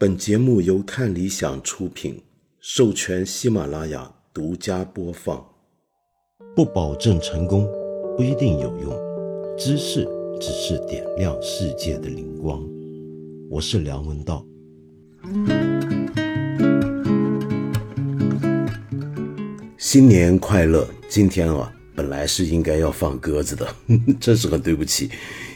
本节目由看理想出品，授权喜马拉雅独家播放。不保证成功，不一定有用。知识只是点亮世界的灵光。我是梁文道。新年快乐！今天啊，本来是应该要放鸽子的，真是很对不起。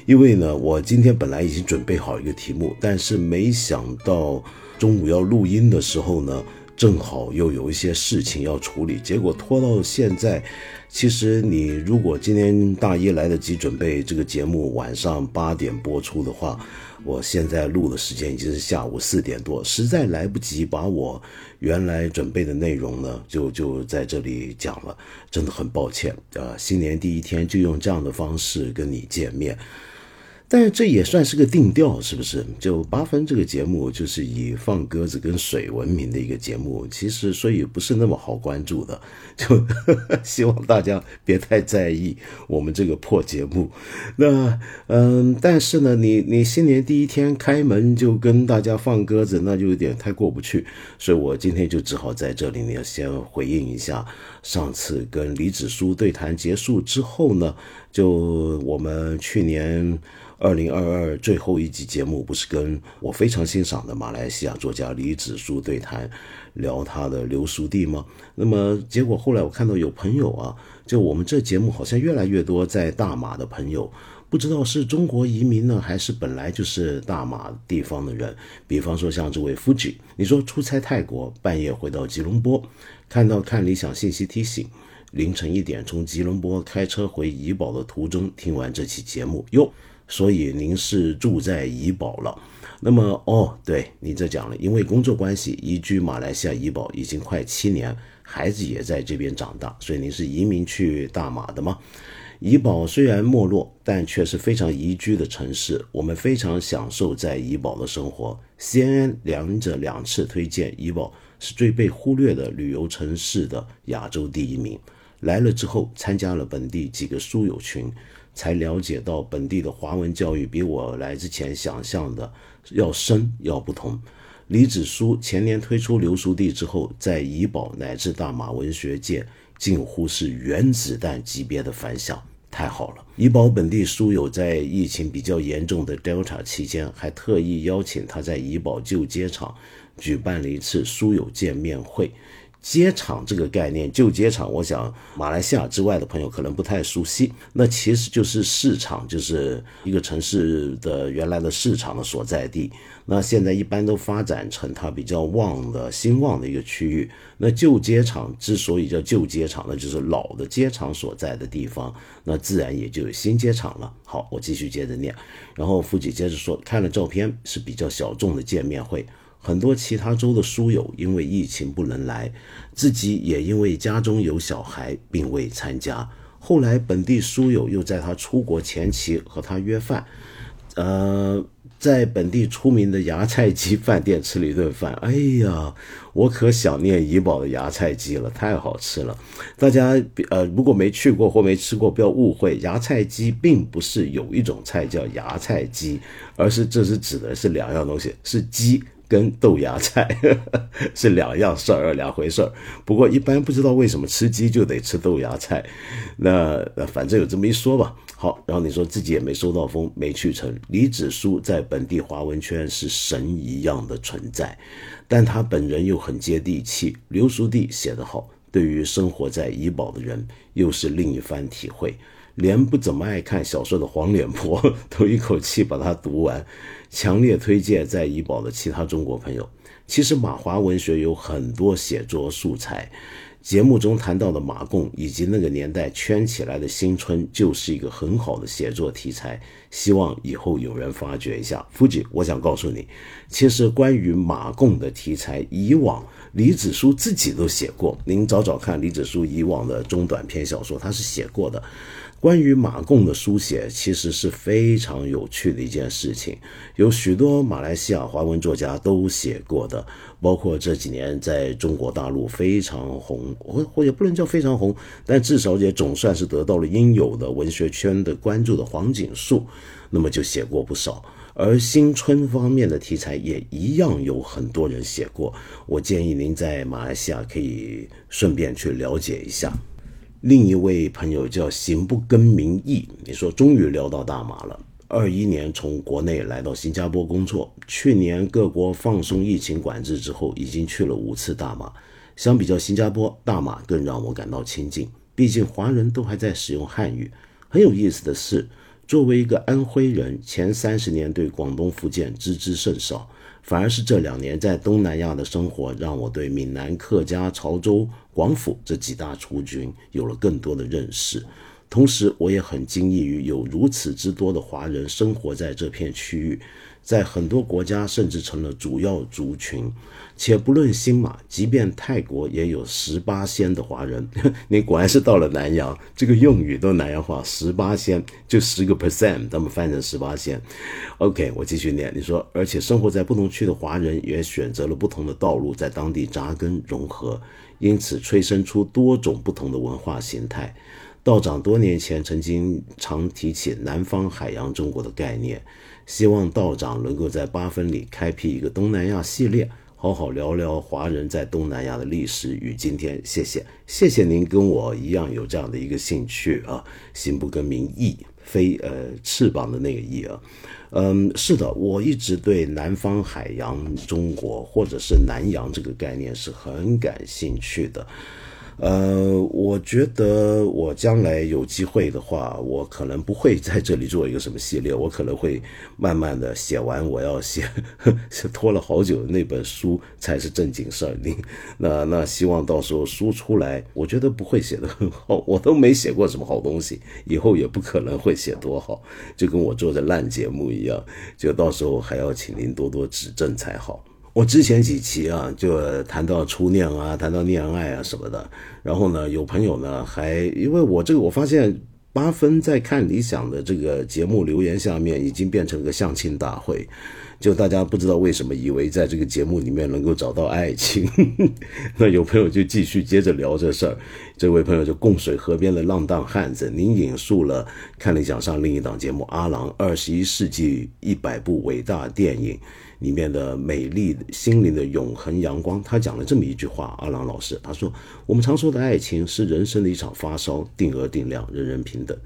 因为呢，我今天本来已经准备好一个题目，但是没想到中午要录音的时候呢，正好又有一些事情要处理，结果拖到现在。其实你如果今天大一来得及准备这个节目，晚上八点播出的话，我现在录的时间已经是下午四点多，实在来不及把我原来准备的内容呢，就就在这里讲了，真的很抱歉。呃，新年第一天就用这样的方式跟你见面。但这也算是个定调，是不是？就八分这个节目就是以放鸽子跟水闻名的一个节目，其实所以不是那么好关注的。就 希望大家别太在意我们这个破节目。那嗯，但是呢，你你新年第一天开门就跟大家放鸽子，那就有点太过不去。所以我今天就只好在这里呢，先回应一下上次跟李子书对谈结束之后呢，就我们去年。二零二二最后一集节目不是跟我非常欣赏的马来西亚作家李子书对谈，聊他的流苏地吗？那么结果后来我看到有朋友啊，就我们这节目好像越来越多在大马的朋友，不知道是中国移民呢，还是本来就是大马地方的人。比方说像这位夫吉，你说出差泰国，半夜回到吉隆坡，看到看理想信息提醒，凌晨一点从吉隆坡开车回怡保的途中，听完这期节目哟。所以您是住在怡保了，那么哦，对你这讲了，因为工作关系移居马来西亚怡保已经快七年，孩子也在这边长大，所以您是移民去大马的吗？怡保虽然没落，但却是非常宜居的城市，我们非常享受在怡保的生活。CNN 两者两次推荐怡保是最被忽略的旅游城市的亚洲第一名。来了之后，参加了本地几个书友群。才了解到本地的华文教育比我来之前想象的要深要不同。李子书前年推出流苏地之后，在怡保乃至大马文学界近乎是原子弹级别的反响，太好了！怡保本地书友在疫情比较严重的 Delta 期间，还特意邀请他在怡保旧街场举办了一次书友见面会。街场这个概念，旧街场，我想马来西亚之外的朋友可能不太熟悉。那其实就是市场，就是一个城市的原来的市场的所在地。那现在一般都发展成它比较旺的兴旺的一个区域。那旧街场之所以叫旧街场，那就是老的街场所在的地方。那自然也就有新街场了。好，我继续接着念。然后富姐接着说，看了照片是比较小众的见面会。很多其他州的书友因为疫情不能来，自己也因为家中有小孩并未参加。后来本地书友又在他出国前期和他约饭，呃，在本地出名的芽菜鸡饭店吃了一顿饭。哎呀，我可想念怡宝的芽菜鸡了，太好吃了。大家呃，如果没去过或没吃过，不要误会，芽菜鸡并不是有一种菜叫芽菜鸡，而是这是指的是两样东西，是鸡。跟豆芽菜 是两样事儿，两回事儿。不过一般不知道为什么吃鸡就得吃豆芽菜，那反正有这么一说吧。好，然后你说自己也没收到风，没去成。李子书在本地华文圈是神一样的存在，但他本人又很接地气。刘书弟写得好，对于生活在怡保的人又是另一番体会。连不怎么爱看小说的黄脸婆 都一口气把它读完，强烈推荐在怡保的其他中国朋友。其实马华文学有很多写作素材，节目中谈到的马贡以及那个年代圈起来的新春，就是一个很好的写作题材。希望以后有人发掘一下。夫君，我想告诉你，其实关于马贡的题材，以往李子书自己都写过。您找找看，李子书以往的中短篇小说，他是写过的。关于马贡的书写，其实是非常有趣的一件事情，有许多马来西亚华文作家都写过的，包括这几年在中国大陆非常红，或或也不能叫非常红，但至少也总算是得到了应有的文学圈的关注的黄锦树，那么就写过不少。而新春方面的题材也一样有很多人写过。我建议您在马来西亚可以顺便去了解一下。另一位朋友叫行不更名义，你说终于聊到大马了。二一年从国内来到新加坡工作，去年各国放松疫情管制之后，已经去了五次大马。相比较新加坡，大马更让我感到亲近，毕竟华人都还在使用汉语。很有意思的是，作为一个安徽人，前三十年对广东、福建知之甚少，反而是这两年在东南亚的生活，让我对闽南、客家、潮州、广府这几大族群有了更多的认识。同时，我也很惊异于有如此之多的华人生活在这片区域，在很多国家甚至成了主要族群。且不论新马，即便泰国也有十八仙的华人。你果然是到了南洋，这个用语都南洋话，十八仙就十个 percent，他们翻成十八仙。OK，我继续念。你说，而且生活在不同区的华人也选择了不同的道路，在当地扎根融合，因此催生出多种不同的文化形态。道长多年前曾经常提起南方海洋中国的概念，希望道长能够在八分里开辟一个东南亚系列，好好聊聊华人在东南亚的历史与今天。谢谢，谢谢您跟我一样有这样的一个兴趣啊，心不更名翼，飞呃翅膀的那个翼啊，嗯，是的，我一直对南方海洋中国或者是南洋这个概念是很感兴趣的。呃，我觉得我将来有机会的话，我可能不会在这里做一个什么系列，我可能会慢慢的写完我要写呵，拖了好久的那本书才是正经事儿。你那那希望到时候书出来，我觉得不会写的很好，我都没写过什么好东西，以后也不可能会写多好，就跟我做的烂节目一样，就到时候还要请您多多指正才好。我之前几期啊，就谈到初恋啊，谈到恋爱啊什么的。然后呢，有朋友呢还因为我这个，我发现八分在看理想的这个节目留言下面已经变成个相亲大会，就大家不知道为什么以为在这个节目里面能够找到爱情。那有朋友就继续接着聊这事儿。这位朋友就供水河边的浪荡汉子，您引述了看理想上另一档节目《阿郎二十一世纪一百部伟大电影》。里面的美丽心灵的永恒阳光，他讲了这么一句话：阿郎老师，他说，我们常说的爱情是人生的一场发烧，定额定量，人人平等。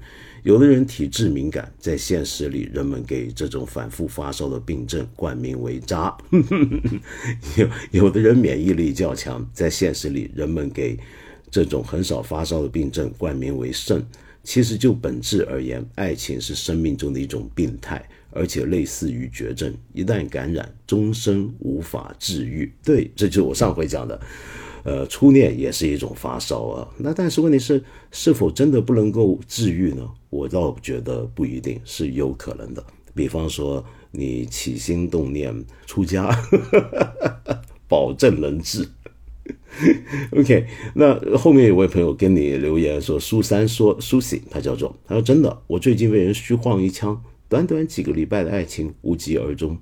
有的人体质敏感，在现实里，人们给这种反复发烧的病症冠名为渣；有有的人免疫力较强，在现实里，人们给这种很少发烧的病症冠名为肾。其实就本质而言，爱情是生命中的一种病态。而且类似于绝症，一旦感染，终身无法治愈。对，这就是我上回讲的，呃，初恋也是一种发烧啊。那但是问题是，是否真的不能够治愈呢？我倒觉得不一定是有可能的。比方说，你起心动念出家，保证能治。OK，那后面有位朋友跟你留言说，苏三说苏醒，他叫做他说真的，我最近被人虚晃一枪。短短几个礼拜的爱情无疾而终，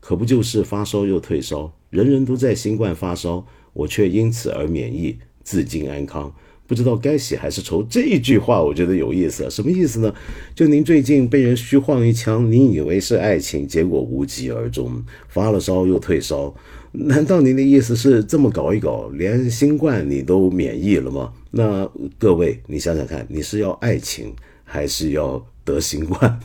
可不就是发烧又退烧？人人都在新冠发烧，我却因此而免疫，自尽安康。不知道该喜还是愁？这一句话我觉得有意思，什么意思呢？就您最近被人虚晃一枪，您以为是爱情，结果无疾而终，发了烧又退烧。难道您的意思是这么搞一搞，连新冠你都免疫了吗？那各位，你想想看，你是要爱情还是要？得新冠，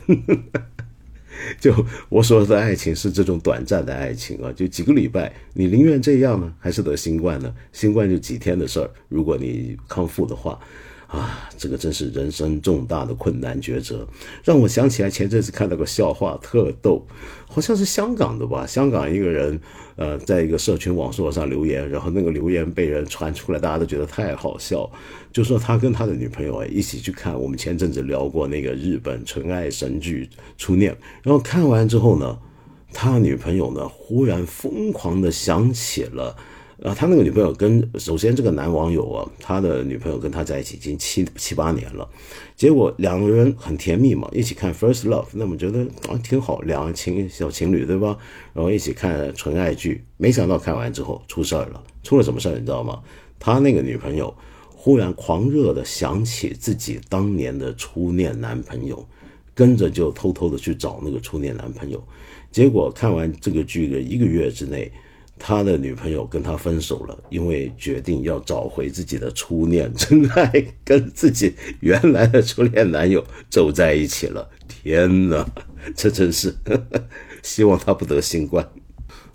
就我所说的爱情是这种短暂的爱情啊，就几个礼拜，你宁愿这样呢，还是得新冠呢？新冠就几天的事儿，如果你康复的话。啊，这个真是人生重大的困难抉择，让我想起来前阵子看到个笑话，特逗，好像是香港的吧？香港一个人，呃，在一个社群网络上留言，然后那个留言被人传出来，大家都觉得太好笑，就说他跟他的女朋友一起去看我们前阵子聊过那个日本纯爱神剧《初恋》，然后看完之后呢，他女朋友呢忽然疯狂的想起了。啊，他那个女朋友跟首先这个男网友啊，他的女朋友跟他在一起已经七七八年了，结果两个人很甜蜜嘛，一起看《First Love》，那么觉得啊挺好，两情小情侣对吧？然后一起看纯爱剧，没想到看完之后出事儿了，出了什么事儿你知道吗？他那个女朋友忽然狂热的想起自己当年的初恋男朋友，跟着就偷偷的去找那个初恋男朋友。结果看完这个剧的一个月之内，他的女朋友跟他分手了，因为决定要找回自己的初恋真爱，跟自己原来的初恋男友走在一起了。天哪，这真是 希望他不得新冠。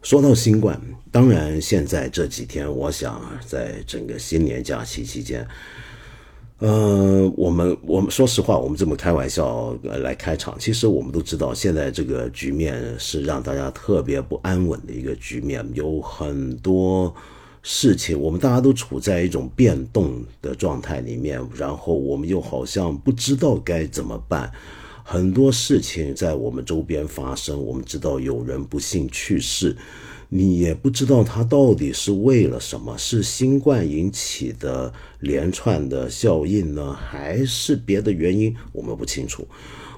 说到新冠，当然现在这几天，我想在整个新年假期期间。呃，我们我们说实话，我们这么开玩笑来开场，其实我们都知道，现在这个局面是让大家特别不安稳的一个局面，有很多事情，我们大家都处在一种变动的状态里面，然后我们又好像不知道该怎么办，很多事情在我们周边发生，我们知道有人不幸去世。你也不知道它到底是为了什么，是新冠引起的连串的效应呢，还是别的原因？我们不清楚。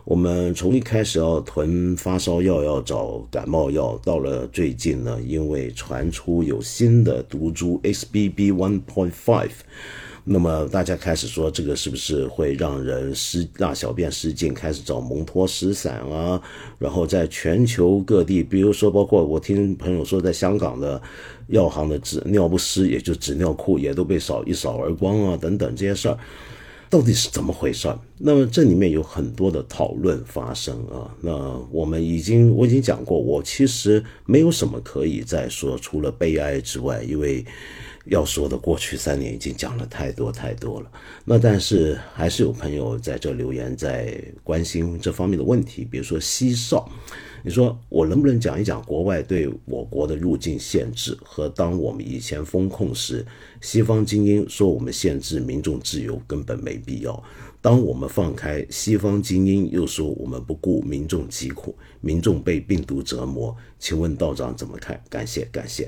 我们从一开始要囤发烧药，要找感冒药，到了最近呢，因为传出有新的毒株 XBB one point five。那么大家开始说这个是不是会让人失大小便失禁，开始找蒙脱石散啊？然后在全球各地，比如说包括我听朋友说，在香港的药行的纸尿不湿，也就纸尿裤也都被扫一扫而光啊，等等这些事儿，到底是怎么回事儿？那么这里面有很多的讨论发生啊。那我们已经我已经讲过，我其实没有什么可以再说，除了悲哀之外，因为。要说的过去三年已经讲了太多太多了，那但是还是有朋友在这留言，在关心这方面的问题，比如说西少，你说我能不能讲一讲国外对我国的入境限制和当我们以前封控时，西方精英说我们限制民众自由根本没必要，当我们放开，西方精英又说我们不顾民众疾苦，民众被病毒折磨，请问道长怎么看？感谢感谢，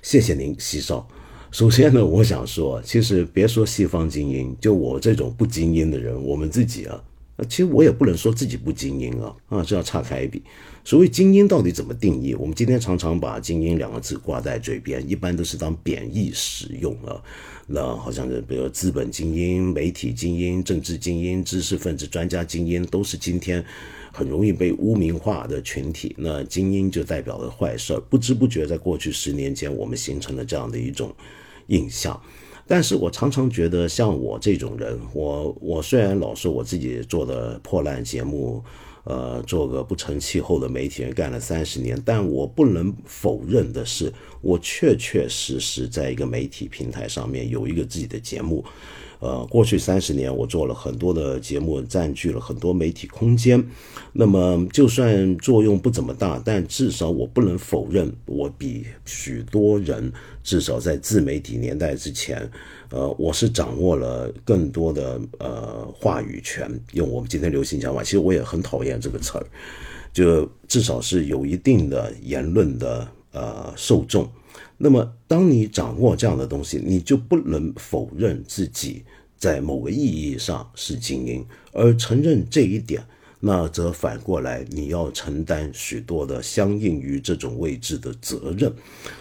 谢谢您，西少。首先呢，我想说，其实别说西方精英，就我这种不精英的人，我们自己啊，其实我也不能说自己不精英啊，啊，这要岔开一笔。所谓精英到底怎么定义？我们今天常常把精英两个字挂在嘴边，一般都是当贬义使用啊。那好像是比如资本精英、媒体精英、政治精英、知识分子、专家精英，都是今天。很容易被污名化的群体，那精英就代表了坏事儿。不知不觉，在过去十年间，我们形成了这样的一种印象。但是我常常觉得，像我这种人，我我虽然老说我自己做的破烂节目，呃，做个不成气候的媒体人，干了三十年，但我不能否认的是，我确确实实在一个媒体平台上面有一个自己的节目。呃，过去三十年，我做了很多的节目，占据了很多媒体空间。那么，就算作用不怎么大，但至少我不能否认，我比许多人，至少在自媒体年代之前，呃，我是掌握了更多的呃话语权。用我们今天流行讲法，其实我也很讨厌这个词儿，就至少是有一定的言论的呃受众。那么，当你掌握这样的东西，你就不能否认自己在某个意义上是精英，而承认这一点，那则反过来你要承担许多的相应于这种位置的责任。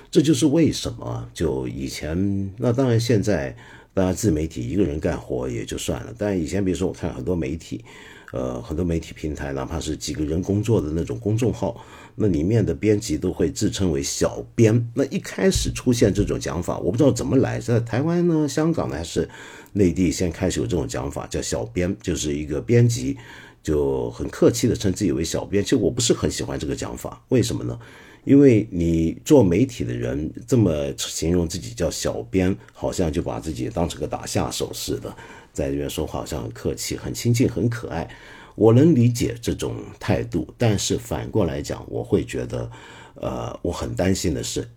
这就是为什么，就以前，那当然现在，大家自媒体一个人干活也就算了，但以前比如说我看很多媒体。呃，很多媒体平台，哪怕是几个人工作的那种公众号，那里面的编辑都会自称为小编。那一开始出现这种讲法，我不知道怎么来，在台湾呢、香港呢还是内地先开始有这种讲法，叫小编，就是一个编辑，就很客气的称自己为小编。其实我不是很喜欢这个讲法，为什么呢？因为你做媒体的人这么形容自己叫小编，好像就把自己当成个打下手似的。在这边说话好像很客气、很亲近、很可爱，我能理解这种态度。但是反过来讲，我会觉得，呃，我很担心的是，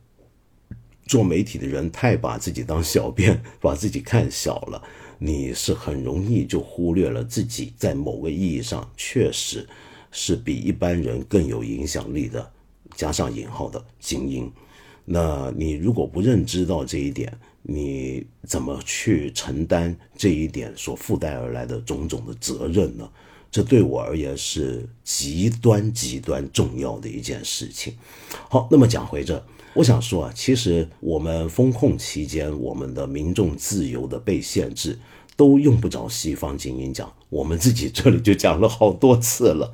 做媒体的人太把自己当小编，把自己看小了。你是很容易就忽略了自己在某个意义上确实是比一般人更有影响力的，加上引号的精英。那你如果不认知到这一点，你怎么去承担这一点所附带而来的种种的责任呢？这对我而言是极端极端重要的一件事情。好，那么讲回这，我想说啊，其实我们风控期间，我们的民众自由的被限制，都用不着西方精英讲，我们自己这里就讲了好多次了。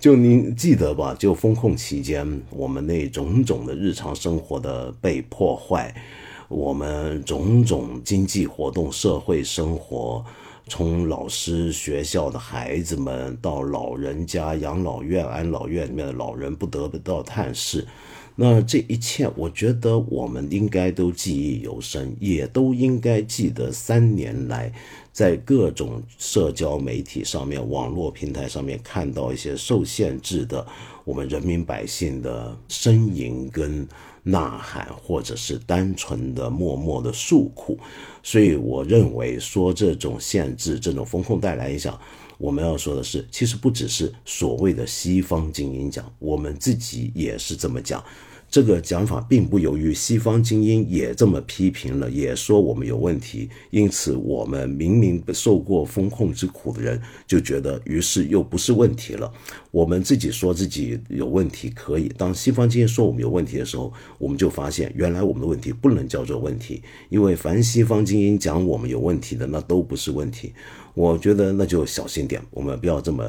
就您记得吧？就封控期间，我们那种种的日常生活的被破坏，我们种种经济活动、社会生活，从老师、学校的孩子们到老人家、养老院、安老院里面的老人不得不到探视。那这一切，我觉得我们应该都记忆犹深，也都应该记得三年来，在各种社交媒体上面、网络平台上面看到一些受限制的我们人民百姓的呻吟跟呐喊，或者是单纯的默默的诉苦。所以，我认为说这种限制、这种风控带来影响，我们要说的是，其实不只是所谓的西方精英讲，我们自己也是这么讲。这个讲法并不由于西方精英也这么批评了，也说我们有问题，因此我们明明受过风控之苦的人就觉得，于是又不是问题了。我们自己说自己有问题可以，当西方精英说我们有问题的时候，我们就发现原来我们的问题不能叫做问题，因为凡西方精英讲我们有问题的，那都不是问题。我觉得那就小心点，我们不要这么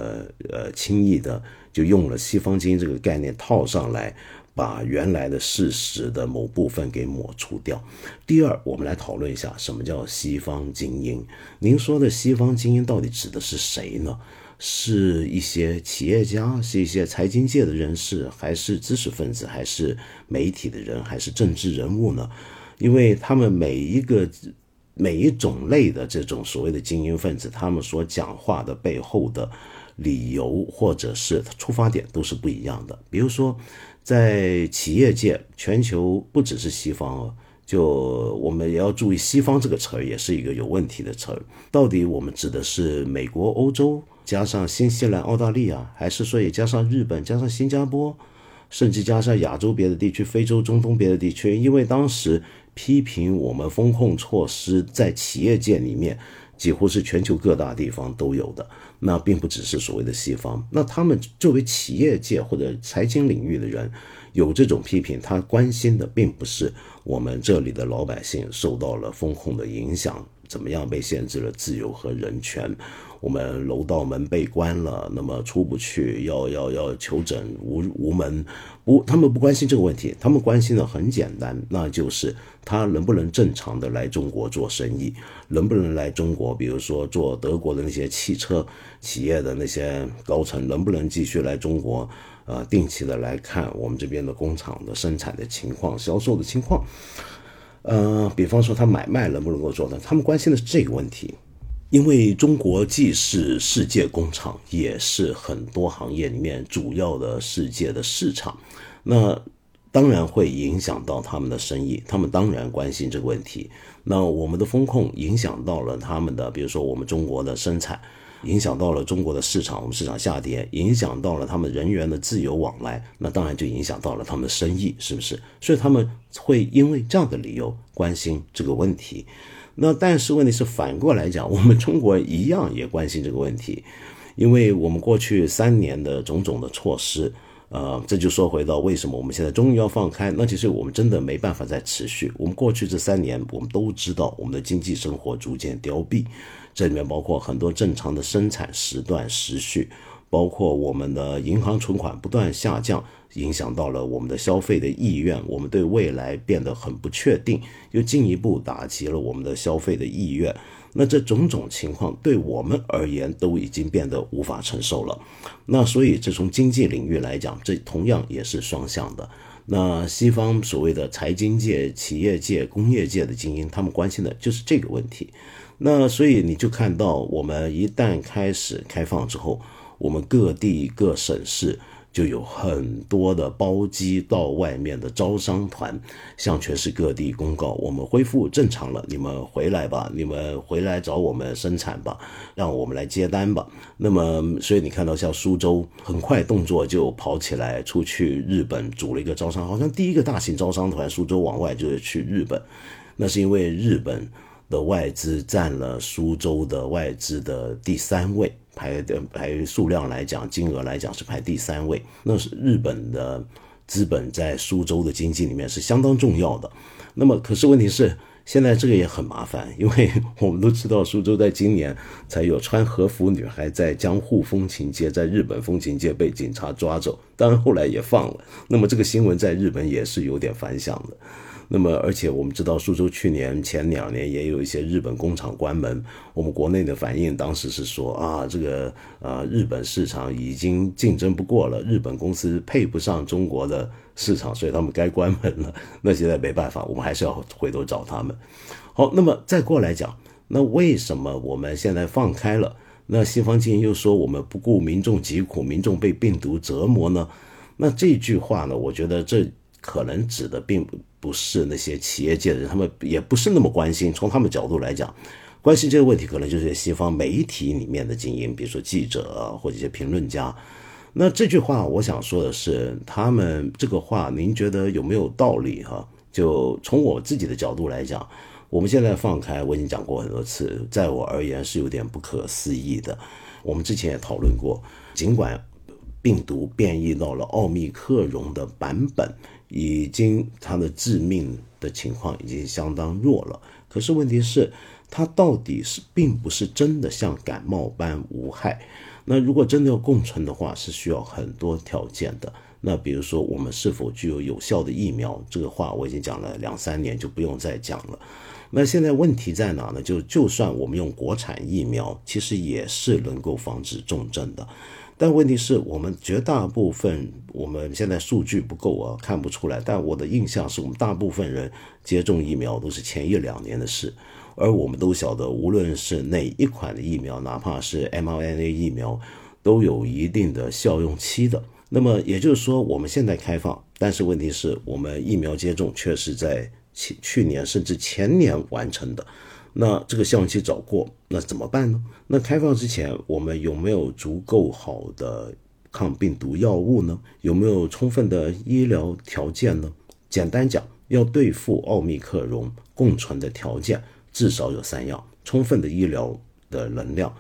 呃轻易的就用了西方精英这个概念套上来。把原来的事实的某部分给抹除掉。第二，我们来讨论一下什么叫西方精英。您说的西方精英到底指的是谁呢？是一些企业家，是一些财经界的人士，还是知识分子，还是媒体的人，还是政治人物呢？因为他们每一个每一种类的这种所谓的精英分子，他们所讲话的背后的理由或者是出发点都是不一样的。比如说。在企业界，全球不只是西方哦，就我们也要注意，西方这个词也是一个有问题的词。到底我们指的是美国、欧洲，加上新西兰、澳大利亚，还是说也加上日本、加上新加坡，甚至加上亚洲别的地区、非洲、中东别的地区？因为当时批评我们风控措施在企业界里面。几乎是全球各大地方都有的，那并不只是所谓的西方。那他们作为企业界或者财经领域的人，有这种批评，他关心的并不是我们这里的老百姓受到了风控的影响，怎么样被限制了自由和人权。我们楼道门被关了，那么出不去，要要要求诊无无门，不，他们不关心这个问题，他们关心的很简单，那就是他能不能正常的来中国做生意，能不能来中国，比如说做德国的那些汽车企业的那些高层，能不能继续来中国，呃，定期的来看我们这边的工厂的生产的情况、销售的情况，呃，比方说他买卖能不能够做到，他们关心的是这个问题。因为中国既是世界工厂，也是很多行业里面主要的世界的市场，那当然会影响到他们的生意，他们当然关心这个问题。那我们的风控影响到了他们的，比如说我们中国的生产，影响到了中国的市场，我们市场下跌，影响到了他们人员的自由往来，那当然就影响到了他们的生意，是不是？所以他们会因为这样的理由关心这个问题。那但是问题是反过来讲，我们中国一样也关心这个问题，因为我们过去三年的种种的措施，呃，这就说回到为什么我们现在终于要放开。那其实我们真的没办法再持续。我们过去这三年，我们都知道我们的经济生活逐渐凋敝，这里面包括很多正常的生产时段时序，包括我们的银行存款不断下降。影响到了我们的消费的意愿，我们对未来变得很不确定，又进一步打击了我们的消费的意愿。那这种种情况对我们而言都已经变得无法承受了。那所以，这从经济领域来讲，这同样也是双向的。那西方所谓的财经界、企业界、工业界的精英，他们关心的就是这个问题。那所以你就看到，我们一旦开始开放之后，我们各地各省市。就有很多的包机到外面的招商团，向全市各地公告，我们恢复正常了，你们回来吧，你们回来找我们生产吧，让我们来接单吧。那么，所以你看到像苏州，很快动作就跑起来，出去日本组了一个招商，好像第一个大型招商团，苏州往外就是去日本，那是因为日本的外资占了苏州的外资的第三位。排的排数量来讲，金额来讲是排第三位。那是日本的资本在苏州的经济里面是相当重要的。那么，可是问题是，现在这个也很麻烦，因为 我们都知道，苏州在今年才有穿和服女孩在江户风情街，在日本风情街被警察抓走，当然后来也放了。那么这个新闻在日本也是有点反响的。那么，而且我们知道，苏州去年前两年也有一些日本工厂关门。我们国内的反应当时是说啊，这个呃，日本市场已经竞争不过了，日本公司配不上中国的市场，所以他们该关门了。那现在没办法，我们还是要回头找他们。好，那么再过来讲，那为什么我们现在放开了？那西方精英又说我们不顾民众疾苦，民众被病毒折磨呢？那这句话呢？我觉得这可能指的并不。不是那些企业界的人，他们也不是那么关心。从他们角度来讲，关心这个问题，可能就是西方媒体里面的精英，比如说记者或者一些评论家。那这句话，我想说的是，他们这个话，您觉得有没有道理？哈，就从我自己的角度来讲，我们现在放开，我已经讲过很多次，在我而言是有点不可思议的。我们之前也讨论过，尽管病毒变异到了奥密克戎的版本。已经它的致命的情况已经相当弱了，可是问题是，它到底是并不是真的像感冒般无害。那如果真的要共存的话，是需要很多条件的。那比如说，我们是否具有有效的疫苗？这个话我已经讲了两三年，就不用再讲了。那现在问题在哪呢？就就算我们用国产疫苗，其实也是能够防止重症的。但问题是我们绝大部分，我们现在数据不够啊，看不出来。但我的印象是我们大部分人接种疫苗都是前一两年的事，而我们都晓得，无论是哪一款的疫苗，哪怕是 mRNA 疫苗，都有一定的效用期的。那么也就是说，我们现在开放，但是问题是我们疫苗接种却是在去去年甚至前年完成的。那这个效期早过，那怎么办呢？那开放之前，我们有没有足够好的抗病毒药物呢？有没有充分的医疗条件呢？简单讲，要对付奥密克戎共存的条件，至少有三样：充分的医疗的能量，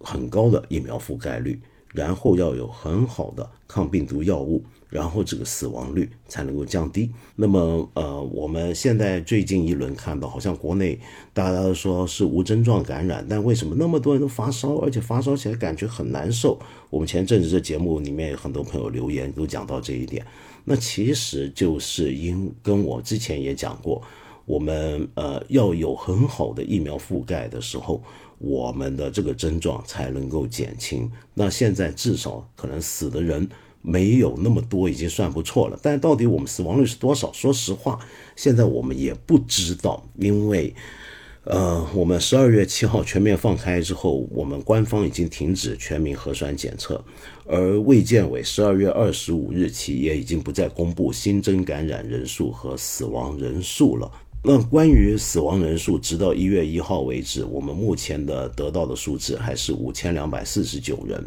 很高的疫苗覆盖率，然后要有很好的抗病毒药物。然后这个死亡率才能够降低。那么，呃，我们现在最近一轮看到，好像国内大家都说是无症状感染，但为什么那么多人都发烧，而且发烧起来感觉很难受？我们前阵子这节目里面有很多朋友留言都讲到这一点。那其实就是因跟我之前也讲过，我们呃要有很好的疫苗覆盖的时候，我们的这个症状才能够减轻。那现在至少可能死的人。没有那么多，已经算不错了。但到底我们死亡率是多少？说实话，现在我们也不知道，因为，呃，我们十二月七号全面放开之后，我们官方已经停止全民核酸检测，而卫健委十二月二十五日起也已经不再公布新增感染人数和死亡人数了。那关于死亡人数，直到一月一号为止，我们目前的得到的数字还是五千两百四十九人。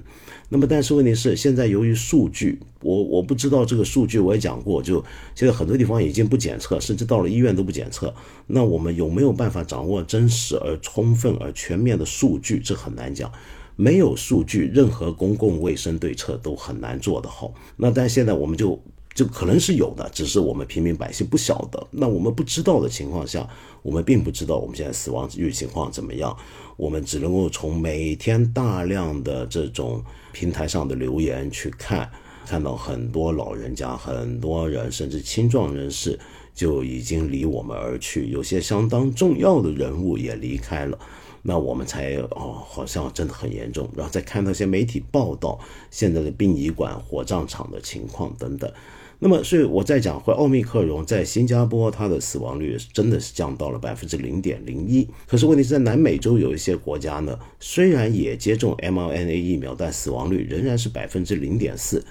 那么，但是问题是，现在由于数据，我我不知道这个数据，我也讲过，就现在很多地方已经不检测，甚至到了医院都不检测。那我们有没有办法掌握真实而充分而全面的数据？这很难讲。没有数据，任何公共卫生对策都很难做得好。那但现在我们就。就可能是有的，只是我们平民百姓不晓得。那我们不知道的情况下，我们并不知道我们现在死亡率情况怎么样。我们只能够从每天大量的这种平台上的留言去看，看到很多老人家、很多人甚至青壮人士就已经离我们而去，有些相当重要的人物也离开了。那我们才哦，好像真的很严重。然后再看那些媒体报道现在的殡仪馆、火葬场的情况等等。那么，所以我在讲，会奥密克戎在新加坡，它的死亡率真的是降到了百分之零点零一。可是问题是在南美洲有一些国家呢，虽然也接种 mRNA 疫苗，但死亡率仍然是百分之零点四，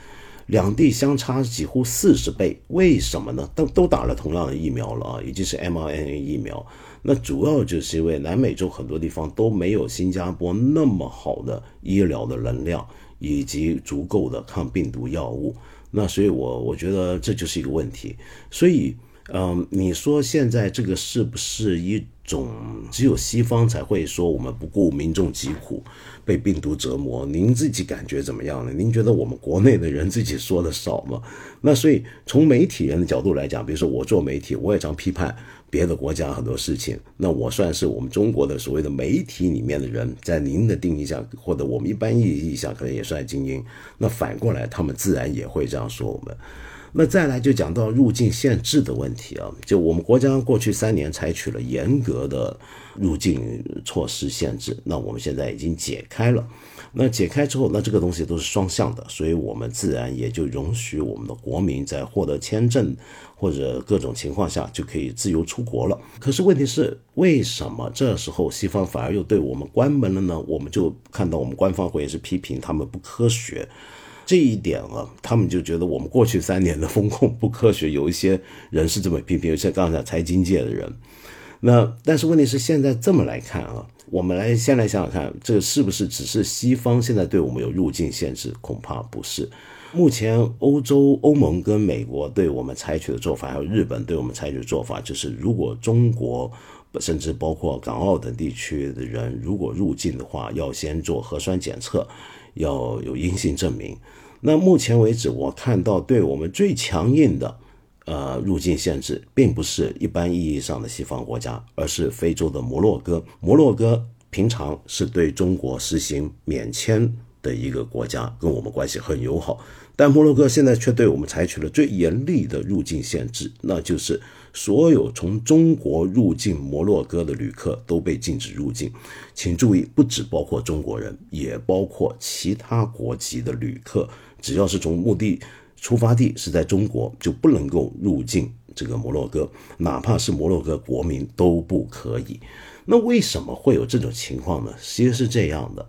两地相差几乎四十倍。为什么呢？都都打了同样的疫苗了啊，已经是 mRNA 疫苗。那主要就是因为南美洲很多地方都没有新加坡那么好的医疗的能量，以及足够的抗病毒药物。那所以，我我觉得这就是一个问题。所以嗯，你说现在这个是不是一种只有西方才会说我们不顾民众疾苦被病毒折磨？您自己感觉怎么样呢？您觉得我们国内的人自己说的少吗？那所以从媒体人的角度来讲，比如说我做媒体，我也常批判别的国家很多事情。那我算是我们中国的所谓的媒体里面的人，在您的定义下，或者我们一般意义下，可能也算精英。那反过来，他们自然也会这样说我们。那再来就讲到入境限制的问题啊，就我们国家过去三年采取了严格的入境措施限制，那我们现在已经解开了。那解开之后，那这个东西都是双向的，所以我们自然也就容许我们的国民在获得签证或者各种情况下就可以自由出国了。可是问题是，为什么这时候西方反而又对我们关门了呢？我们就看到我们官方会是批评他们不科学。这一点啊，他们就觉得我们过去三年的风控不科学，有一些人是这么批评，有些刚才财经界的人。那但是问题是，现在这么来看啊，我们来先来想想看，这是不是只是西方现在对我们有入境限制？恐怕不是。目前欧洲欧盟跟美国对我们采取的做法，还有日本对我们采取的做法，就是如果中国甚至包括港澳等地区的人如果入境的话，要先做核酸检测。要有阴性证明。那目前为止，我看到对我们最强硬的，呃，入境限制，并不是一般意义上的西方国家，而是非洲的摩洛哥。摩洛哥平常是对中国实行免签的一个国家，跟我们关系很友好。但摩洛哥现在却对我们采取了最严厉的入境限制，那就是所有从中国入境摩洛哥的旅客都被禁止入境。请注意，不只包括中国人，也包括其他国籍的旅客，只要是从目的出发地是在中国，就不能够入境这个摩洛哥，哪怕是摩洛哥国民都不可以。那为什么会有这种情况呢？其实是这样的。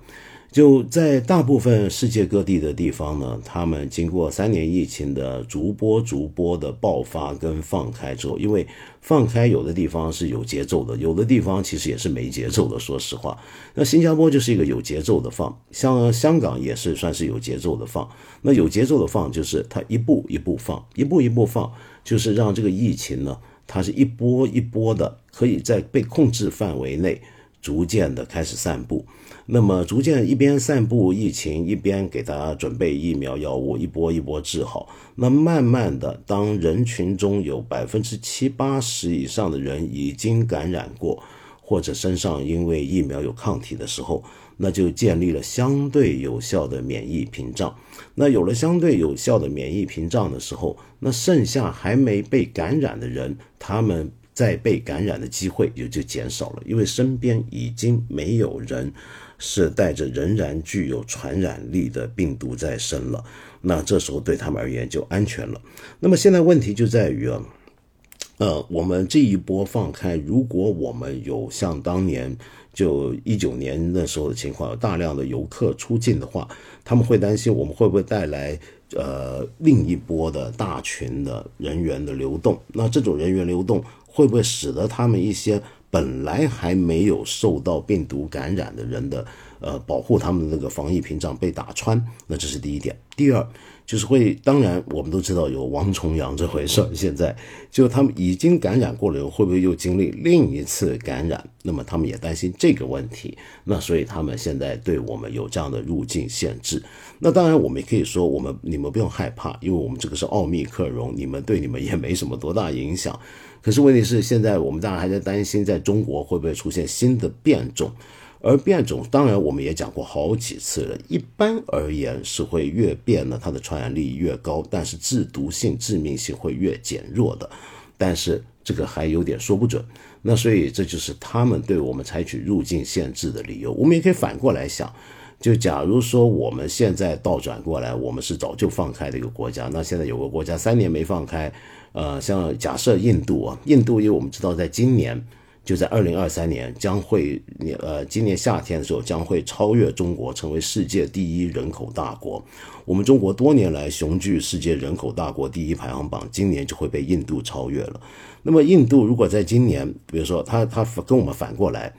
就在大部分世界各地的地方呢，他们经过三年疫情的逐波逐波的爆发跟放开之后，因为放开有的地方是有节奏的，有的地方其实也是没节奏的。说实话，那新加坡就是一个有节奏的放，像香港也是算是有节奏的放。那有节奏的放就是它一步一步放，一步一步放，就是让这个疫情呢，它是一波一波的，可以在被控制范围内逐渐的开始散布。那么，逐渐一边散布疫情，一边给大家准备疫苗药物，一波一波治好。那慢慢的，当人群中有百分之七八十以上的人已经感染过，或者身上因为疫苗有抗体的时候，那就建立了相对有效的免疫屏障。那有了相对有效的免疫屏障的时候，那剩下还没被感染的人，他们再被感染的机会也就减少了，因为身边已经没有人。是带着仍然具有传染力的病毒在生了，那这时候对他们而言就安全了。那么现在问题就在于啊，呃，我们这一波放开，如果我们有像当年就一九年那时候的情况，有大量的游客出境的话，他们会担心我们会不会带来呃另一波的大群的人员的流动？那这种人员流动会不会使得他们一些？本来还没有受到病毒感染的人的，呃，保护他们的那个防疫屏障被打穿，那这是第一点。第二就是会，当然我们都知道有王重阳这回事儿。现在就他们已经感染过了，人会不会又经历另一次感染？那么他们也担心这个问题。那所以他们现在对我们有这样的入境限制。那当然我们也可以说，我们你们不用害怕，因为我们这个是奥密克戎，你们对你们也没什么多大影响。可是问题是，现在我们当然还在担心，在中国会不会出现新的变种？而变种，当然我们也讲过好几次了。一般而言是会越变呢，它的传染力越高，但是致毒性、致命性会越减弱的。但是这个还有点说不准。那所以这就是他们对我们采取入境限制的理由。我们也可以反过来想，就假如说我们现在倒转过来，我们是早就放开的一个国家，那现在有个国家三年没放开。呃，像假设印度啊，印度因为我们知道，在今年就在二零二三年将会，呃，今年夏天的时候将会超越中国，成为世界第一人口大国。我们中国多年来雄踞世界人口大国第一排行榜，今年就会被印度超越了。那么，印度如果在今年，比如说他他跟我们反过来，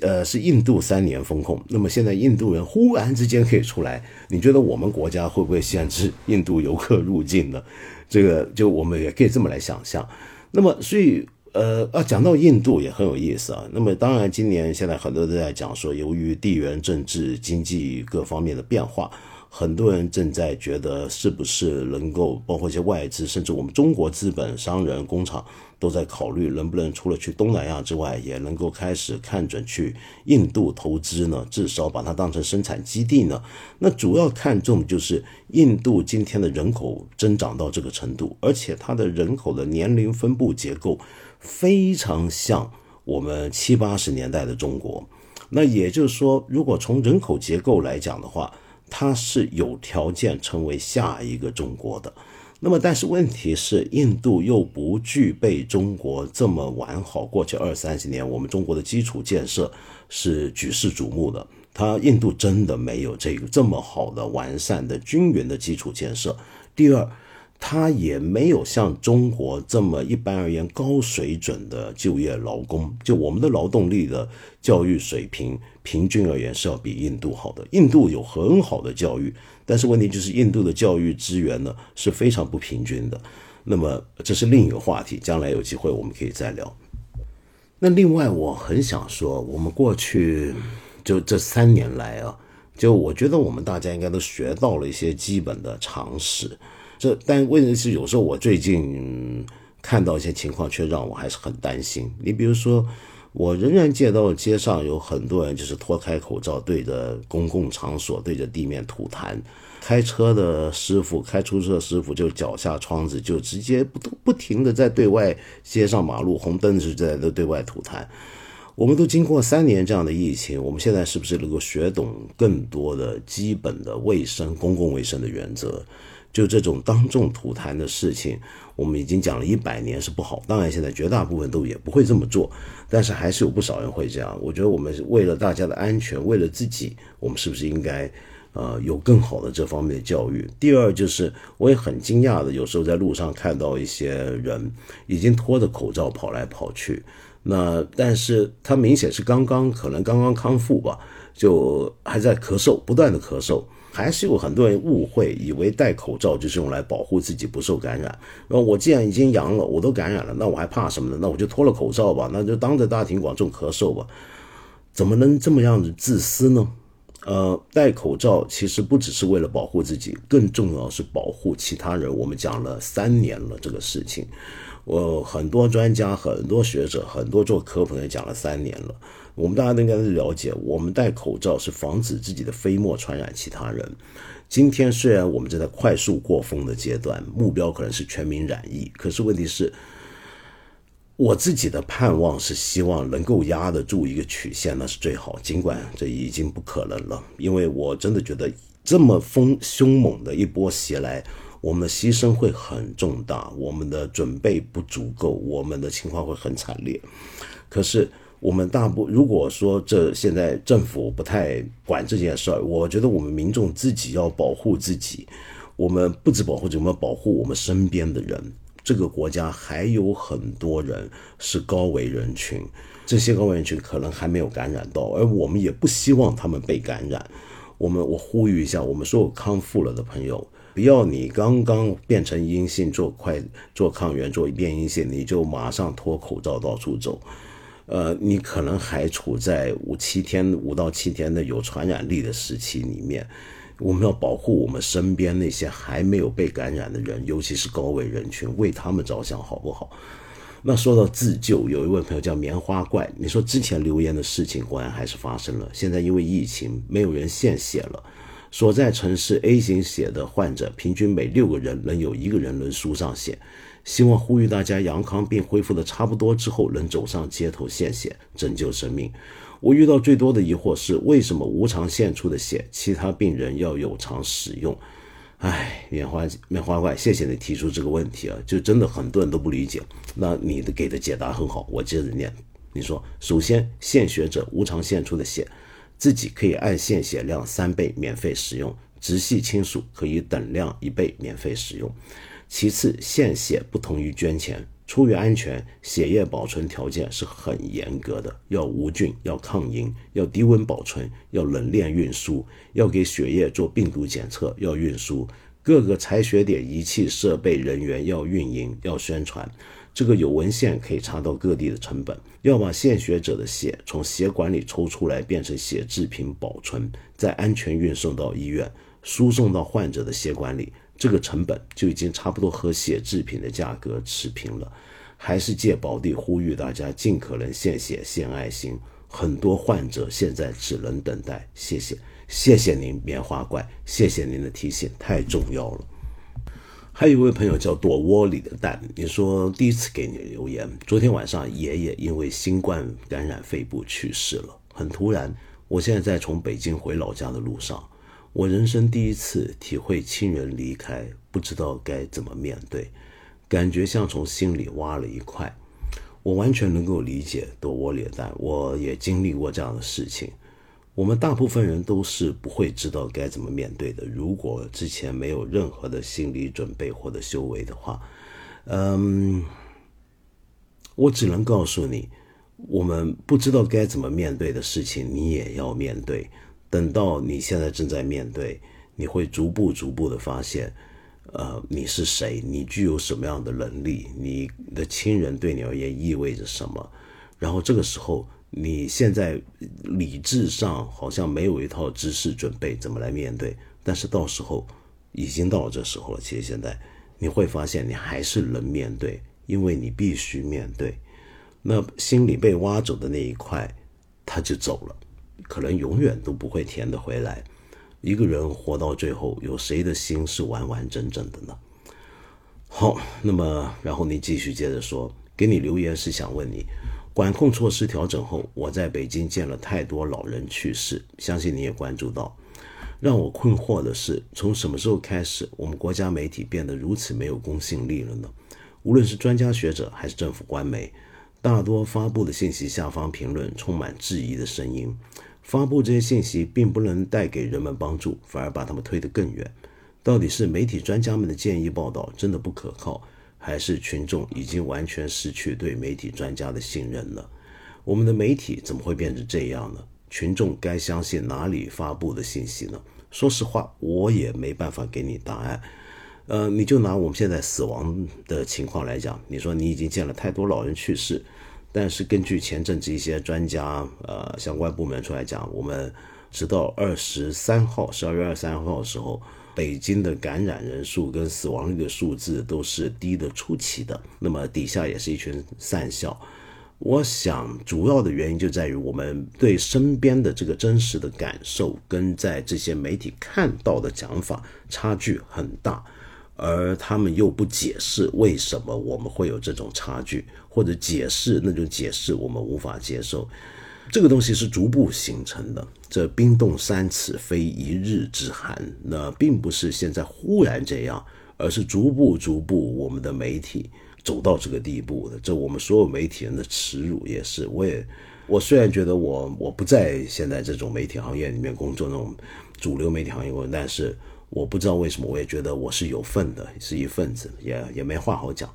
呃，是印度三年封控，那么现在印度人忽然之间可以出来，你觉得我们国家会不会限制印度游客入境呢？这个就我们也可以这么来想象。那么，所以呃啊，讲到印度也很有意思啊。那么，当然今年现在很多都在讲说，由于地缘政治、经济各方面的变化。很多人正在觉得，是不是能够包括一些外资，甚至我们中国资本、商人、工厂都在考虑，能不能除了去东南亚之外，也能够开始看准去印度投资呢？至少把它当成生产基地呢？那主要看重就是印度今天的人口增长到这个程度，而且它的人口的年龄分布结构非常像我们七八十年代的中国。那也就是说，如果从人口结构来讲的话，它是有条件成为下一个中国的，那么但是问题是，印度又不具备中国这么完好。过去二三十年，我们中国的基础建设是举世瞩目的，它印度真的没有这个这么好的完善的均匀的基础建设。第二。它也没有像中国这么一般而言高水准的就业劳工，就我们的劳动力的教育水平，平均而言是要比印度好的。印度有很好的教育，但是问题就是印度的教育资源呢是非常不平均的。那么这是另一个话题，将来有机会我们可以再聊。那另外我很想说，我们过去就这三年来啊，就我觉得我们大家应该都学到了一些基本的常识。这，但问题是，有时候我最近看到一些情况，却让我还是很担心。你比如说，我仍然见到街上有很多人就是脱开口罩，对着公共场所、对着地面吐痰。开车的师傅、开出租车师傅就脚下窗子，就直接不不停的在对外街上马路红灯时在在对外吐痰。我们都经过三年这样的疫情，我们现在是不是能够学懂更多的基本的卫生、公共卫生的原则？就这种当众吐痰的事情，我们已经讲了一百年是不好。当然，现在绝大部分都也不会这么做，但是还是有不少人会这样。我觉得我们为了大家的安全，为了自己，我们是不是应该，呃，有更好的这方面的教育？第二，就是我也很惊讶的，有时候在路上看到一些人已经脱着口罩跑来跑去，那但是他明显是刚刚可能刚刚康复吧，就还在咳嗽，不断的咳嗽。还是有很多人误会，以为戴口罩就是用来保护自己不受感染。然后我既然已经阳了，我都感染了，那我还怕什么呢？那我就脱了口罩吧，那就当着大庭广众咳嗽吧。怎么能这么样子自私呢？呃，戴口罩其实不只是为了保护自己，更重要是保护其他人。我们讲了三年了这个事情，我很多专家、很多学者、很多做科普的讲了三年了。我们大家都应该是了解，我们戴口罩是防止自己的飞沫传染其他人。今天虽然我们正在快速过风的阶段，目标可能是全民染疫，可是问题是，我自己的盼望是希望能够压得住一个曲线，那是最好。尽管这已经不可能了，因为我真的觉得这么风凶猛的一波袭来，我们的牺牲会很重大，我们的准备不足够，我们的情况会很惨烈。可是。我们大部如果说这现在政府不太管这件事儿，我觉得我们民众自己要保护自己。我们不止保护自己，我们保护我们身边的人。这个国家还有很多人是高危人群，这些高危人群可能还没有感染到，而我们也不希望他们被感染。我们我呼吁一下，我们所有康复了的朋友，不要你刚刚变成阴性做快做抗原做变阴性，你就马上脱口罩到处走。呃，你可能还处在五七天、五到七天的有传染力的时期里面，我们要保护我们身边那些还没有被感染的人，尤其是高危人群，为他们着想，好不好？那说到自救，有一位朋友叫棉花怪，你说之前留言的事情果然还是发生了，现在因为疫情没有人献血了，所在城市 A 型血的患者平均每六个人能有一个人能输上血。希望呼吁大家，阳康并恢复的差不多之后，能走上街头献血，拯救生命。我遇到最多的疑惑是，为什么无偿献出的血，其他病人要有偿使用？唉，棉花棉花怪，谢谢你提出这个问题啊，就真的很多人都不理解。那你的给的解答很好，我接着念。你说，首先，献血者无偿献出的血，自己可以按献血量三倍免费使用，直系亲属可以等量一倍免费使用。其次，献血不同于捐钱，出于安全，血液保存条件是很严格的，要无菌，要抗凝，要低温保存，要冷链运输，要给血液做病毒检测，要运输各个采血点仪器设备人员要运营，要宣传。这个有文献可以查到各地的成本，要把献血者的血从血管里抽出来变成血制品保存，再安全运送到医院，输送到患者的血管里，这个成本就已经差不多和血制品的价格持平了。还是借宝地呼吁大家尽可能献血献爱心，很多患者现在只能等待。谢谢，谢谢您棉花怪，谢谢您的提醒，太重要了。还有一位朋友叫躲窝里的蛋，你说第一次给你留言，昨天晚上爷爷因为新冠感染肺部去世了，很突然。我现在在从北京回老家的路上，我人生第一次体会亲人离开，不知道该怎么面对。感觉像从心里挖了一块，我完全能够理解躲窝里的蛋，我也经历过这样的事情。我们大部分人都是不会知道该怎么面对的。如果之前没有任何的心理准备或者修为的话，嗯，我只能告诉你，我们不知道该怎么面对的事情，你也要面对。等到你现在正在面对，你会逐步逐步的发现。呃，你是谁？你具有什么样的能力？你的亲人对你而言意味着什么？然后这个时候，你现在理智上好像没有一套知识准备怎么来面对，但是到时候已经到了这时候了。其实现在你会发现，你还是能面对，因为你必须面对。那心里被挖走的那一块，他就走了，可能永远都不会填得回来。一个人活到最后，有谁的心是完完整整的呢？好，那么然后你继续接着说，给你留言是想问你，管控措施调整后，我在北京见了太多老人去世，相信你也关注到。让我困惑的是，从什么时候开始，我们国家媒体变得如此没有公信力了呢？无论是专家学者还是政府官媒，大多发布的信息下方评论充满质疑的声音。发布这些信息并不能带给人们帮助，反而把他们推得更远。到底是媒体专家们的建议报道真的不可靠，还是群众已经完全失去对媒体专家的信任了？我们的媒体怎么会变成这样呢？群众该相信哪里发布的信息呢？说实话，我也没办法给你答案。呃，你就拿我们现在死亡的情况来讲，你说你已经见了太多老人去世。但是根据前阵子一些专家呃相关部门出来讲，我们直到二十三号，十二月二十三号的时候，北京的感染人数跟死亡率的数字都是低的出奇的。那么底下也是一群善笑。我想主要的原因就在于我们对身边的这个真实的感受跟在这些媒体看到的讲法差距很大。而他们又不解释为什么我们会有这种差距，或者解释那种解释我们无法接受。这个东西是逐步形成的，这冰冻三尺非一日之寒，那并不是现在忽然这样，而是逐步逐步我们的媒体走到这个地步的。这我们所有媒体人的耻辱也是。我也，我虽然觉得我我不在现在这种媒体行业里面工作那种主流媒体行业工作，但是。我不知道为什么，我也觉得我是有份的，是一份子，也也没话好讲。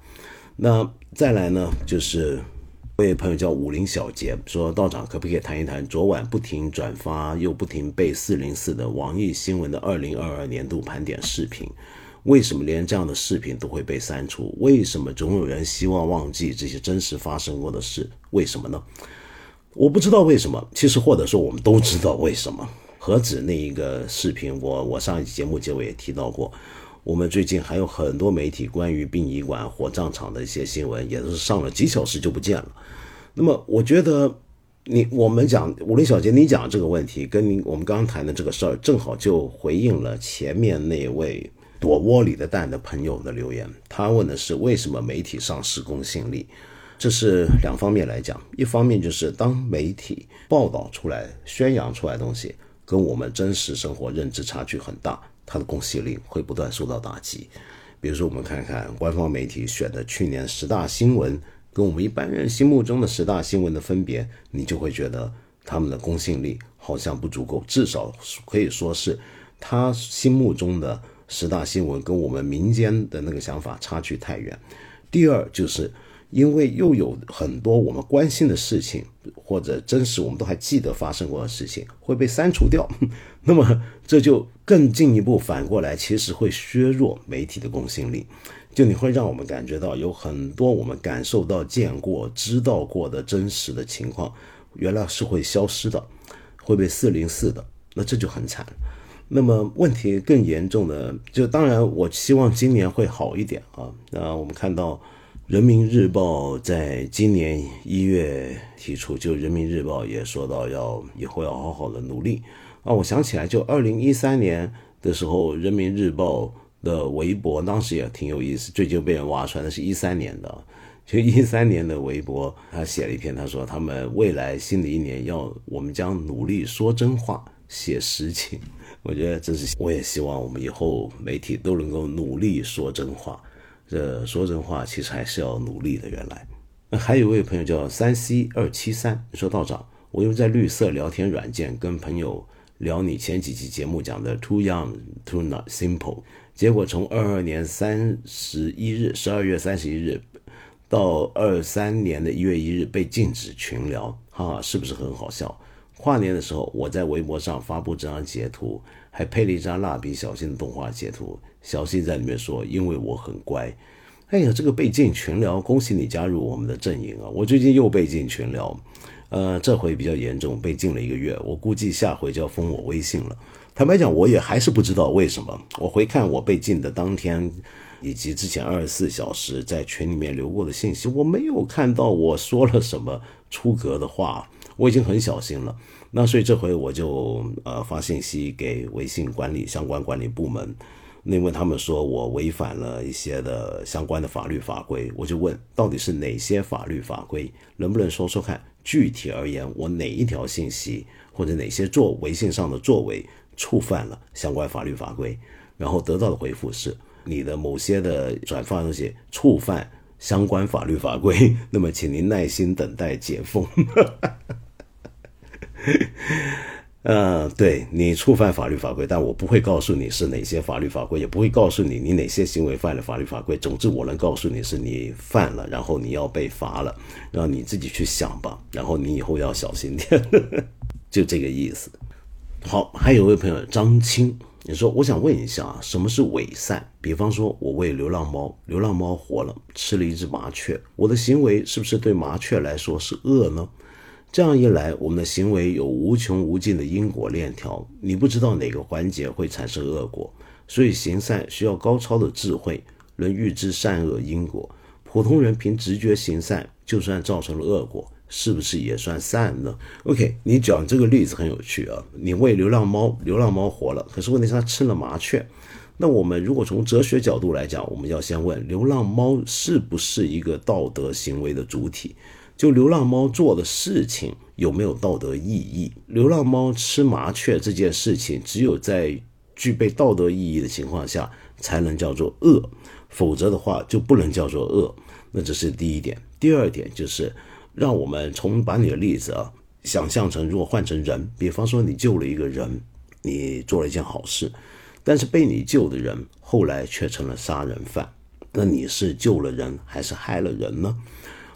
那再来呢，就是这位朋友叫武林小杰，说道长可不可以谈一谈昨晚不停转发又不停被四零四的网易新闻的二零二二年度盘点视频？为什么连这样的视频都会被删除？为什么总有人希望忘记这些真实发生过的事？为什么呢？我不知道为什么，其实或者说我们都知道为什么。何止那一个视频，我我上一期节目结尾也提到过，我们最近还有很多媒体关于殡仪馆、火葬场的一些新闻，也是上了几小时就不见了。那么，我觉得你我们讲武林小杰，你讲这个问题，跟你我们刚刚谈的这个事儿，正好就回应了前面那位躲窝里的蛋的朋友的留言。他问的是为什么媒体丧失公信力？这是两方面来讲，一方面就是当媒体报道出来、宣扬出来的东西。跟我们真实生活认知差距很大，它的公信力会不断受到打击。比如说，我们看看官方媒体选的去年十大新闻，跟我们一般人心目中的十大新闻的分别，你就会觉得他们的公信力好像不足够。至少可以说是他心目中的十大新闻跟我们民间的那个想法差距太远。第二就是因为又有很多我们关心的事情，或者真实我们都还记得发生过的事情会被删除掉，那么这就更进一步反过来，其实会削弱媒体的公信力。就你会让我们感觉到有很多我们感受到、见过、知道过的真实的情况，原来是会消失的，会被四零四的，那这就很惨。那么问题更严重的，就当然我希望今年会好一点啊。那我们看到。人民日报在今年一月提出，就人民日报也说到要以后要好好的努力啊！我想起来，就二零一三年的时候，人民日报的微博当时也挺有意思，最近被人挖出来，那是一三年的，就一三年的微博，他写了一篇，他说他们未来新的一年要我们将努力说真话、写实情。我觉得这是，我也希望我们以后媒体都能够努力说真话。这说真话，其实还是要努力的。原来，那还有一位朋友叫三 C 二七三，说道长，我用在绿色聊天软件跟朋友聊你前几期节目讲的 Too Young Too Not Simple，结果从二二年三十一日，十二月三十一日到二三年的一月一日被禁止群聊，哈哈，是不是很好笑？跨年的时候，我在微博上发布这张截图，还配了一张蜡笔小新的动画截图。小新在里面说：“因为我很乖。”哎呀，这个被禁群聊，恭喜你加入我们的阵营啊！我最近又被禁群聊，呃，这回比较严重，被禁了一个月。我估计下回就要封我微信了。坦白讲，我也还是不知道为什么。我回看我被禁的当天，以及之前二十四小时在群里面留过的信息，我没有看到我说了什么出格的话。我已经很小心了。那所以这回我就呃发信息给微信管理相关管理部门。因为他们说我违反了一些的相关的法律法规，我就问到底是哪些法律法规，能不能说说看？具体而言，我哪一条信息或者哪些作微信上的作为触犯了相关法律法规？然后得到的回复是你的某些的转发东西触犯相关法律法规，那么 请您耐心等待解封。呃，对你触犯法律法规，但我不会告诉你是哪些法律法规，也不会告诉你你哪些行为犯了法律法规。总之，我能告诉你是你犯了，然后你要被罚了，让你自己去想吧。然后你以后要小心点，就这个意思。好，还有位朋友张青，你说我想问一下啊，什么是伪善？比方说，我喂流浪猫，流浪猫活了，吃了一只麻雀，我的行为是不是对麻雀来说是恶呢？这样一来，我们的行为有无穷无尽的因果链条，你不知道哪个环节会产生恶果，所以行善需要高超的智慧，能预知善恶因果。普通人凭直觉行善，就算造成了恶果，是不是也算善呢？OK，你讲这个例子很有趣啊，你喂流浪猫，流浪猫活了，可是问题是它吃了麻雀。那我们如果从哲学角度来讲，我们要先问：流浪猫是不是一个道德行为的主体？就流浪猫做的事情有没有道德意义？流浪猫吃麻雀这件事情，只有在具备道德意义的情况下，才能叫做恶，否则的话就不能叫做恶。那这是第一点。第二点就是，让我们从把你的例子啊想象成，如果换成人，比方说你救了一个人，你做了一件好事，但是被你救的人后来却成了杀人犯，那你是救了人还是害了人呢？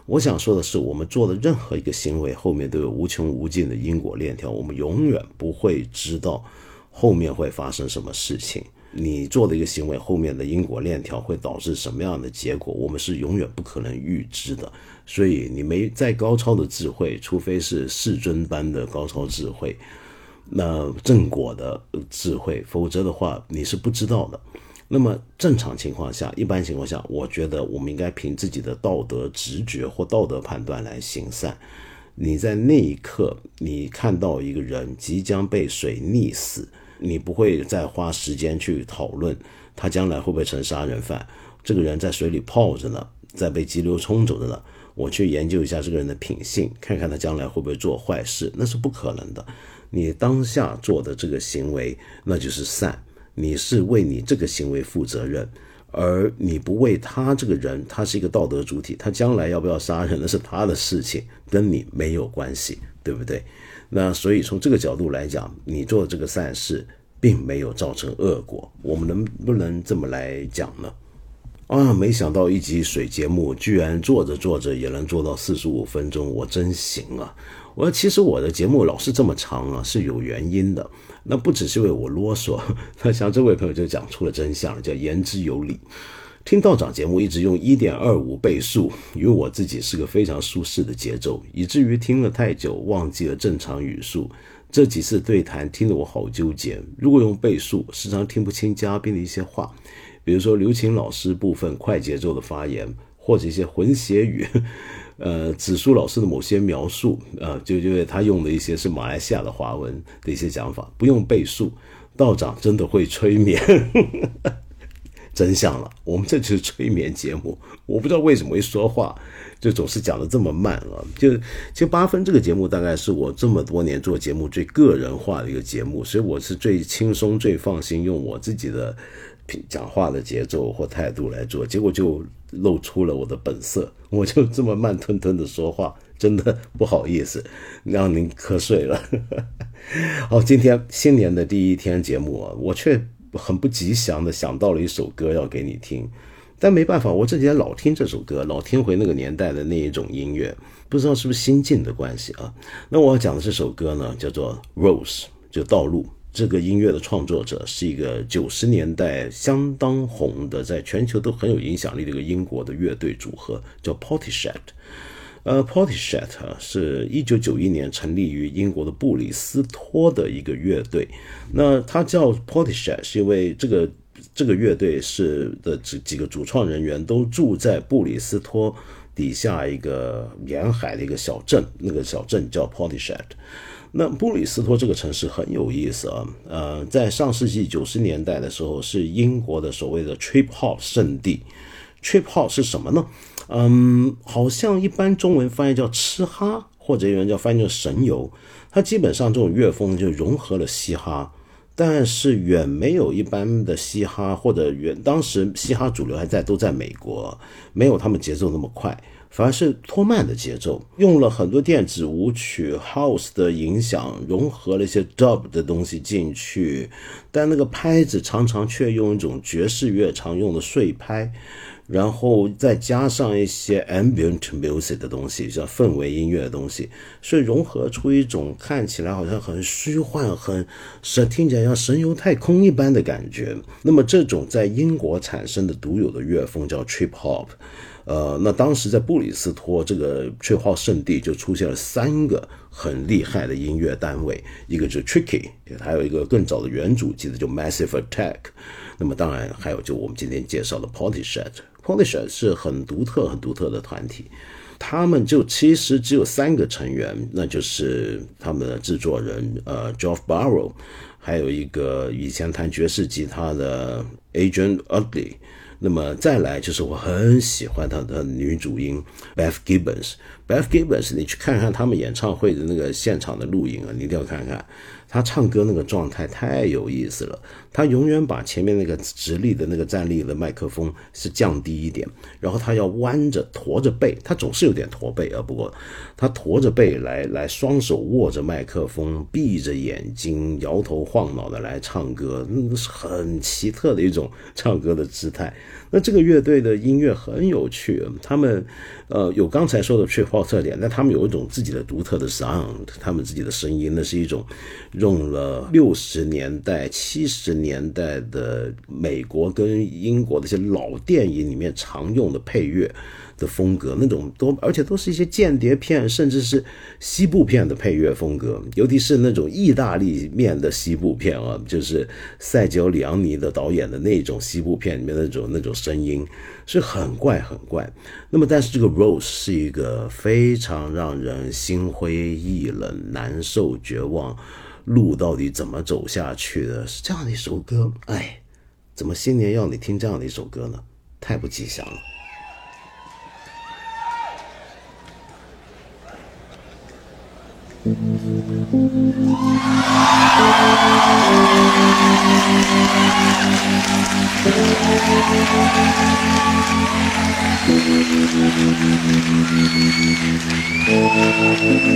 我想说的是，我们做的任何一个行为后面都有无穷无尽的因果链条，我们永远不会知道后面会发生什么事情。你做的一个行为后面的因果链条会导致什么样的结果，我们是永远不可能预知的。所以，你没再高超的智慧，除非是世尊般的高超智慧，那正果的智慧，否则的话，你是不知道的。那么正常情况下，一般情况下，我觉得我们应该凭自己的道德直觉或道德判断来行善。你在那一刻，你看到一个人即将被水溺死，你不会再花时间去讨论他将来会不会成杀人犯。这个人在水里泡着呢，在被急流冲走的呢，我去研究一下这个人的品性，看看他将来会不会做坏事，那是不可能的。你当下做的这个行为，那就是善。你是为你这个行为负责任，而你不为他这个人，他是一个道德主体，他将来要不要杀人那是他的事情，跟你没有关系，对不对？那所以从这个角度来讲，你做的这个善事并没有造成恶果，我们能不能这么来讲呢？啊，没想到一集水节目居然做着做着也能做到四十五分钟，我真行啊！我其实我的节目老是这么长啊，是有原因的。那不只是为我啰嗦，那像这位朋友就讲出了真相，叫言之有理。听道长节目一直用一点二五倍速，因为我自己是个非常舒适的节奏，以至于听了太久忘记了正常语速。这几次对谈听得我好纠结。如果用倍速，时常听不清嘉宾的一些话。比如说刘琴老师部分快节奏的发言，或者一些混血语，呃，子书老师的某些描述，呃，就因为他用的一些是马来西亚的华文的一些讲法，不用背书，道长真的会催眠，真相了，我们这就是催眠节目，我不知道为什么会说话，就总是讲的这么慢啊，就其实八分这个节目大概是我这么多年做节目最个人化的一个节目，所以我是最轻松、最放心用我自己的。讲话的节奏或态度来做，结果就露出了我的本色，我就这么慢吞吞的说话，真的不好意思让您瞌睡了。好，今天新年的第一天节目啊，我却很不吉祥的想到了一首歌要给你听，但没办法，我这几天老听这首歌，老听回那个年代的那一种音乐，不知道是不是心境的关系啊？那我要讲的这首歌呢，叫做《Rose》，就道路。这个音乐的创作者是一个九十年代相当红的，在全球都很有影响力的一个英国的乐队组合，叫 Portishead。呃，Portishead 是一九九一年成立于英国的布里斯托的一个乐队。那它叫 Portishead，是因为这个这个乐队是的几几个主创人员都住在布里斯托底下一个沿海的一个小镇，那个小镇叫 Portishead。那布里斯托这个城市很有意思啊，呃，在上世纪九十年代的时候，是英国的所谓的 trip hop 圣地。trip hop 是什么呢？嗯，好像一般中文翻译叫吃哈，或者有人叫翻译叫神游。它基本上这种乐风就融合了嘻哈，但是远没有一般的嘻哈或者远当时嘻哈主流还在都在美国，没有他们节奏那么快。反而是拖慢的节奏，用了很多电子舞曲、house 的影响，融合了一些 dub 的东西进去，但那个拍子常常却用一种爵士乐常用的碎拍，然后再加上一些 ambient music 的东西，像氛围音乐的东西，所以融合出一种看起来好像很虚幻、很神，听起来像神游太空一般的感觉。那么这种在英国产生的独有的乐风叫 trip hop。呃，那当时在布里斯托这个吹号圣地就出现了三个很厉害的音乐单位，一个就 Tricky，还有一个更早的原主记得就 Massive Attack，那么当然还有就我们今天介绍的 Portishead，Portishead 是很独特很独特的团体，他们就其实只有三个成员，那就是他们的制作人呃 Geoff Barrow，还有一个以前弹爵士吉他的 Agent Ugly。那么再来就是我很喜欢他的女主音 Beth Gibbons。Beth Gibbons，你去看看他们演唱会的那个现场的录音啊，你一定要看看。他唱歌那个状态太有意思了，他永远把前面那个直立的那个站立的麦克风是降低一点，然后他要弯着驼着背，他总是有点驼背啊。不过他驼着背来来，双手握着麦克风，闭着眼睛，摇头晃脑的来唱歌，那是很奇特的一种唱歌的姿态。那这个乐队的音乐很有趣，他们呃有刚才说的 trip hop 特点，但他们有一种自己的独特的 sound，他们自己的声音那是一种。用了六十年代、七十年代的美国跟英国的一些老电影里面常用的配乐的风格，那种都而且都是一些间谍片，甚至是西部片的配乐风格，尤其是那种意大利面的西部片啊，就是塞吉奥·里昂尼的导演的那种西部片里面那种那种声音，是很怪很怪。那么，但是这个 Rose 是一个非常让人心灰意冷、难受、绝望。路到底怎么走下去的？是这样的一首歌，哎，怎么新年要你听这样的一首歌呢？太不吉祥了。Thank